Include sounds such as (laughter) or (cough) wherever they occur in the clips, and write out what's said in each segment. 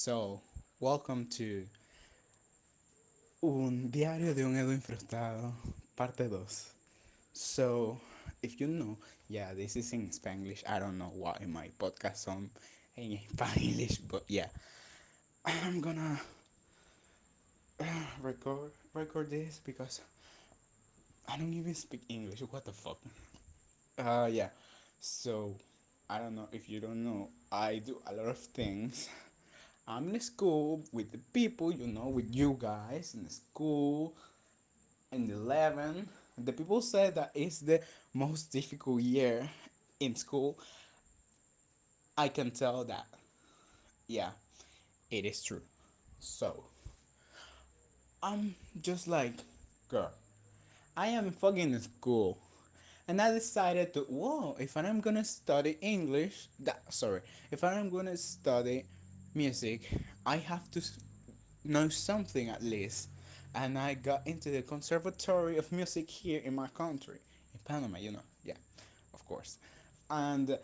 So, welcome to Un Diario de un Edwin Frustrado, parte 2. So, if you know, yeah, this is in Spanish. I don't know why my podcast on in Spanish, but yeah, (clears throat) I'm gonna uh, record record this because I don't even speak English. What the fuck? Uh, yeah. So, I don't know if you don't know. I do a lot of things. I'm in school with the people, you know, with you guys in school in 11. The people say that it's the most difficult year in school. I can tell that. Yeah, it is true. So, I'm just like, girl, I am fucking in school. And I decided to, whoa, if I'm gonna study English, that, sorry, if I'm gonna study music, I have to know something at least. And I got into the Conservatory of Music here in my country, in Panama, you know, yeah, of course. And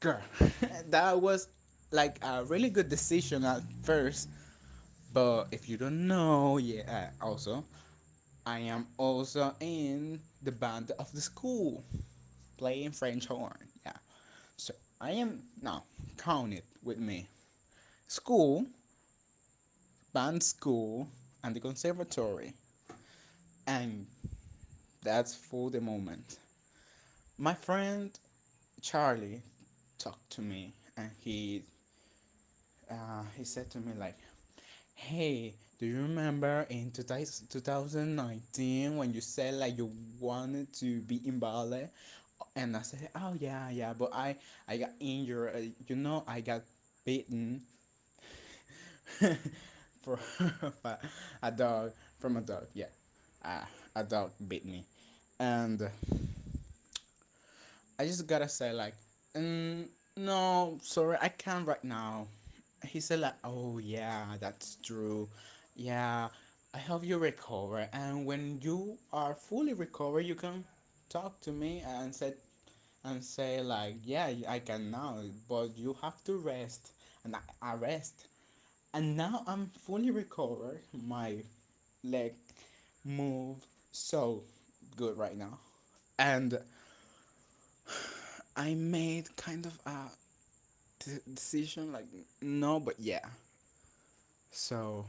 girl, (laughs) that was like a really good decision at first. But if you don't know, yeah, uh, also, I am also in the band of the school, playing French horn, I am now count it with me. School, band school, and the conservatory. And that's for the moment. My friend Charlie talked to me and he uh, he said to me like, "Hey, do you remember in 2019 when you said like you wanted to be in ballet?" And I said, "Oh yeah, yeah, but I I got injured. Uh, you know, I got bitten (laughs) for a dog from a dog. Yeah, uh, a dog bit me, and I just gotta say like, mm, no, sorry, I can't right now. He said like, oh yeah, that's true. Yeah, I hope you recover, and when you are fully recovered, you can talk to me and say and say like, yeah, I can now, but you have to rest, and I, I rest, and now I'm fully recovered. My leg move so good right now, and I made kind of a decision like no, but yeah. So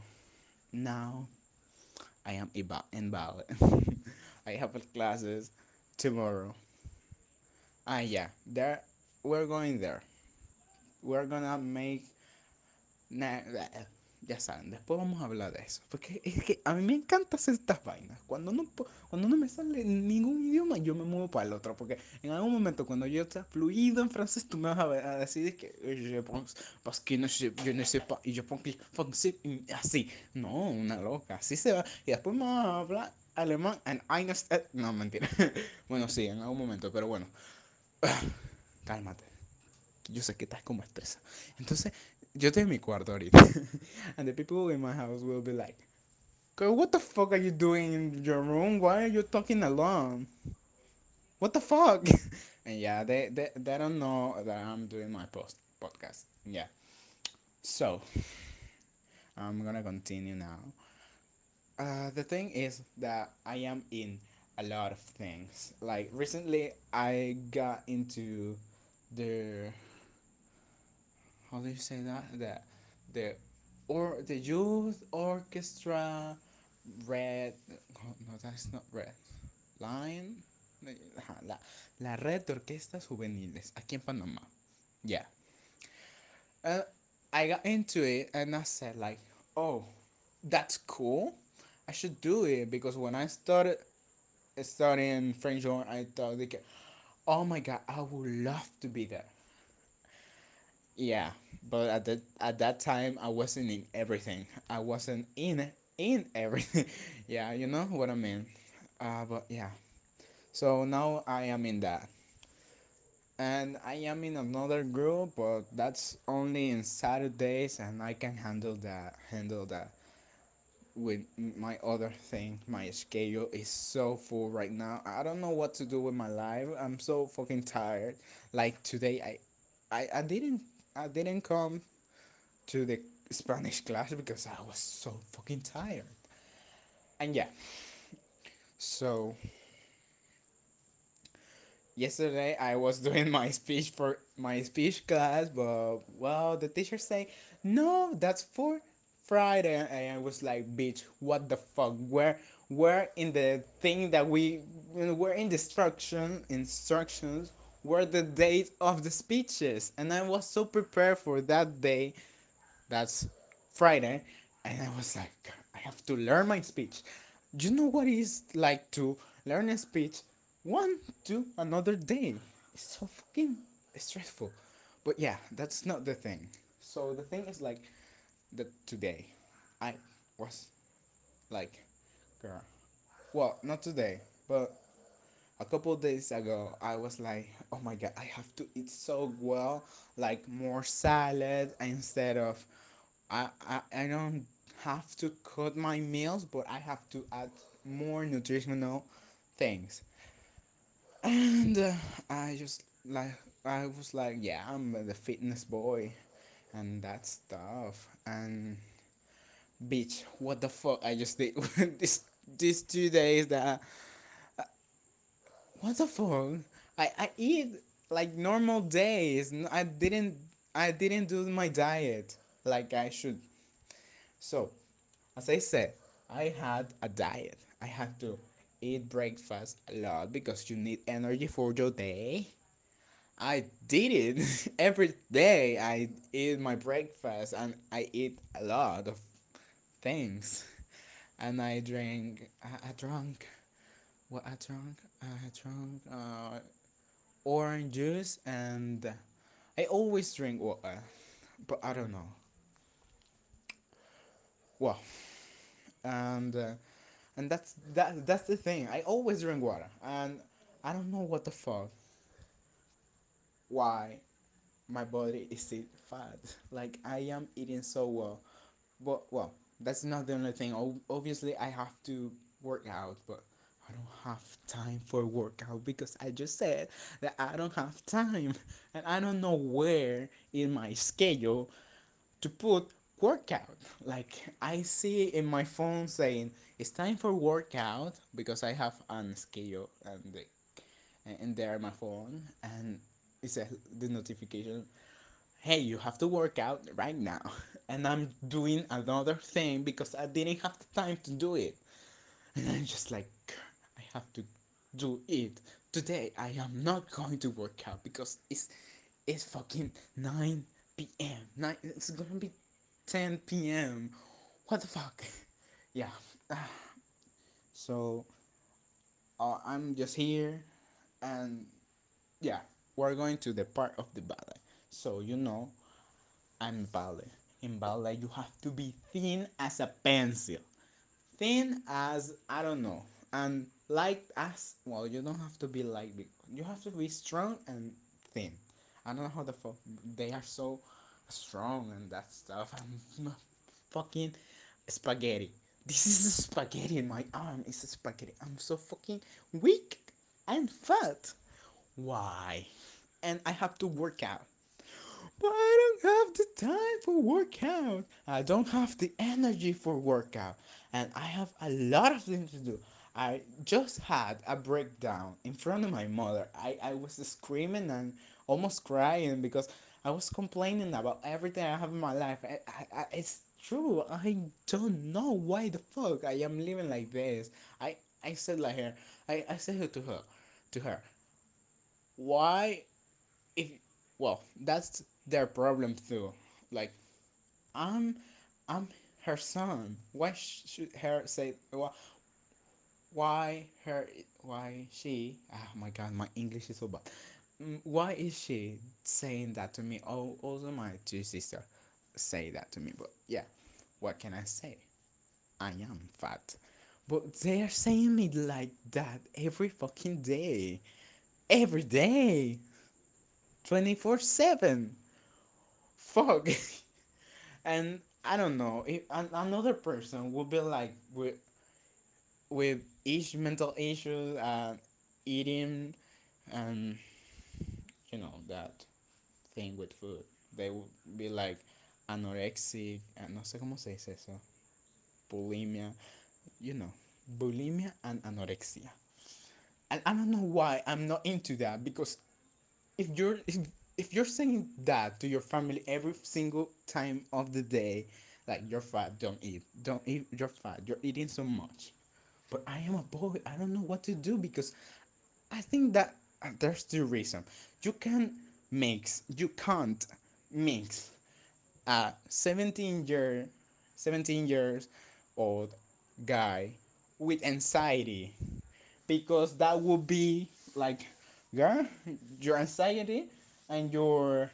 now I am in ballet. (laughs) I have classes tomorrow. Ah, yeah, there we're going there. We're gonna make na- ya saben, después vamos a hablar de eso. Porque es que a mí me encanta hacer estas vainas. Cuando no, cuando no me sale ningún idioma, yo me muevo para el otro. Porque en algún momento, cuando yo esté fluido en francés, tú me vas a, decir que "Eh, je pense, no sé, je ne sais pas, y yo pongo français, y así. No, una loca, así se va. Y después me vas a hablar alemán, and I understand- No, mentira. (laughs) bueno, sí, en algún momento, pero bueno. (sighs) Cálmate. Yo sé que estás como estresa. Entonces, yo estoy en mi cuarto ahorita. (laughs) and the people in my house will be like, what the fuck are you doing in your room? Why are you talking alone? What the fuck? (laughs) and yeah, they, they, they don't know that I'm doing my post podcast. Yeah. So, I'm gonna continue now. Uh, the thing is that I am in a lot of things. Like recently, I got into the how do you say that? The the or the youth orchestra red no that's not red. Line? La, la red de orquestas juveniles aquí en Panamá. Yeah. Uh, I got into it and I said like oh that's cool I should do it because when I started studying French horn I thought like oh my god I would love to be there Yeah, but at that at that time I wasn't in everything. I wasn't in in everything. (laughs) yeah, you know what I mean. Uh, but yeah. So now I am in that, and I am in another group, but that's only in Saturdays, and I can handle that. Handle that. With my other thing, my schedule is so full right now. I don't know what to do with my life. I'm so fucking tired. Like today, I, I, I didn't, I didn't come to the Spanish class because I was so fucking tired. And yeah, so yesterday I was (laughs) doing my speech for my speech class, but well, the teacher say, "No, that's for Friday," and I was like, "Bitch, what the fuck? Where, where in the thing that we, where in the instruction instructions, were the date of the speeches?" And I was so prepared for that day that's Friday, and I was like, I have to learn my speech. Do you know what it's like to learn a speech one to another day? It's so fucking stressful. But yeah, that's not the thing. So the thing is like that today. I was like, girl, well, not today, but a couple days ago i was like oh my god i have to eat so well like more salad instead of i i, I don't have to cut my meals but i have to add more nutritional things. And uh, i just like i was like yeah i'm the fitness boy and that stuff and bitch what the fuck i just did (laughs) this these two days that What the fuck? I, I eat like normal days. I didn't I didn't do my diet like I should. So, as I said, I had a diet. I had to eat breakfast a lot because you need energy for your day. I did it (laughs) every day. I eat my breakfast and I eat a lot of things. And I drank. I, I drank. What I drank? I drank. Uh, orange juice and I always drink water, but I don't know. Well, and uh, and that's that that's the thing. I always drink water, and I don't know what the fuck why my body is still fat. Like I am eating so well, but well, that's not the only thing. Obviously, I have to work out, but I don't have time for workout because I just said that I don't have time, (laughs) and I don't know where in my schedule to put workout. Like I see in my phone saying it's time for workout because I have an schedule and and there my phone and it says the notification hey you have to work out right now. (laughs) And i'm doing another thing because i didn't have the time to do it. And i'm just like i have to do it today. I am not going to work out because it's it's fucking 9 p.m 9 it's gonna be 10 p.m what the fuck? (laughs) Yeah. (sighs) So uh, i'm just here and yeah we're going to the part of the ballet so you know I'm ballet. In ballet, you have to be thin as a pencil. Thin as, I don't know. And light as, well, you don't have to be light. You have to be strong and thin. I don't know how the fuck they are so strong and that stuff. I'm (laughs) fucking spaghetti. This is spaghetti in my arm. It's spaghetti. I'm so fucking weak and fat. Why? And I have to work out. But I don't have the time for workout. I don't have the energy for workout. And I have a lot of things to do. I just had a breakdown in front of my mother. I, I was screaming and almost crying because I was complaining about everything I have in my life. I, I, I, it's true. I don't know why the fuck I am living like this. I, I said like her. I, I said to her, to her, why if well that's their problem too. Like i'm i'm her son. Why should her say why, why her why she oh my god my english is so bad. Mm, why is she saying that to me? Oh also my two sister say that to me but yeah what can i say? I am fat. But they are saying me like that every fucking day every day. 24 7 fuck. (laughs) And i don't know. If an, another person would be like with with each mental issue uh eating and you know that thing with food. They would be like anorexic, uh, no sé cómo se dice eso, bulimia, you know, bulimia and anorexia. And I don't know why I'm not into that because if you're if, if you're saying that to your family every single time of the day, like you're fat, don't eat, don't eat, you're fat, you're eating so much. But I am a boy. I don't know what to do because I think that uh, there's two reasons. You can mix. You can't mix a 17 year 17 years old guy with anxiety because that would be like yeah your anxiety and your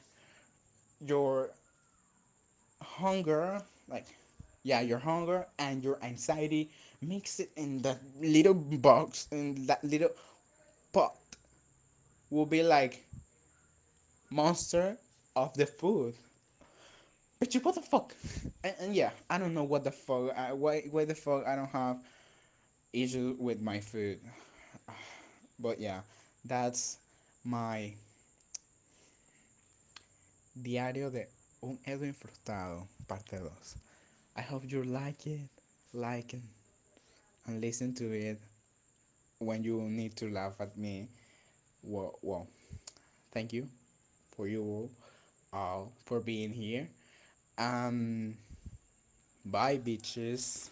your hunger like yeah your hunger and your anxiety mix it in that little box in that little pot will be like monster of the food. But you what the fuck? And, and yeah i don't know what the fuck I, why why the fuck i don't have issue with my food. But yeah that's my diario de un Edwin frustrado parte 2 i hope you like it like it and listen to it when you need to laugh at me. Well, well thank you for you all for being here. Um bye bitches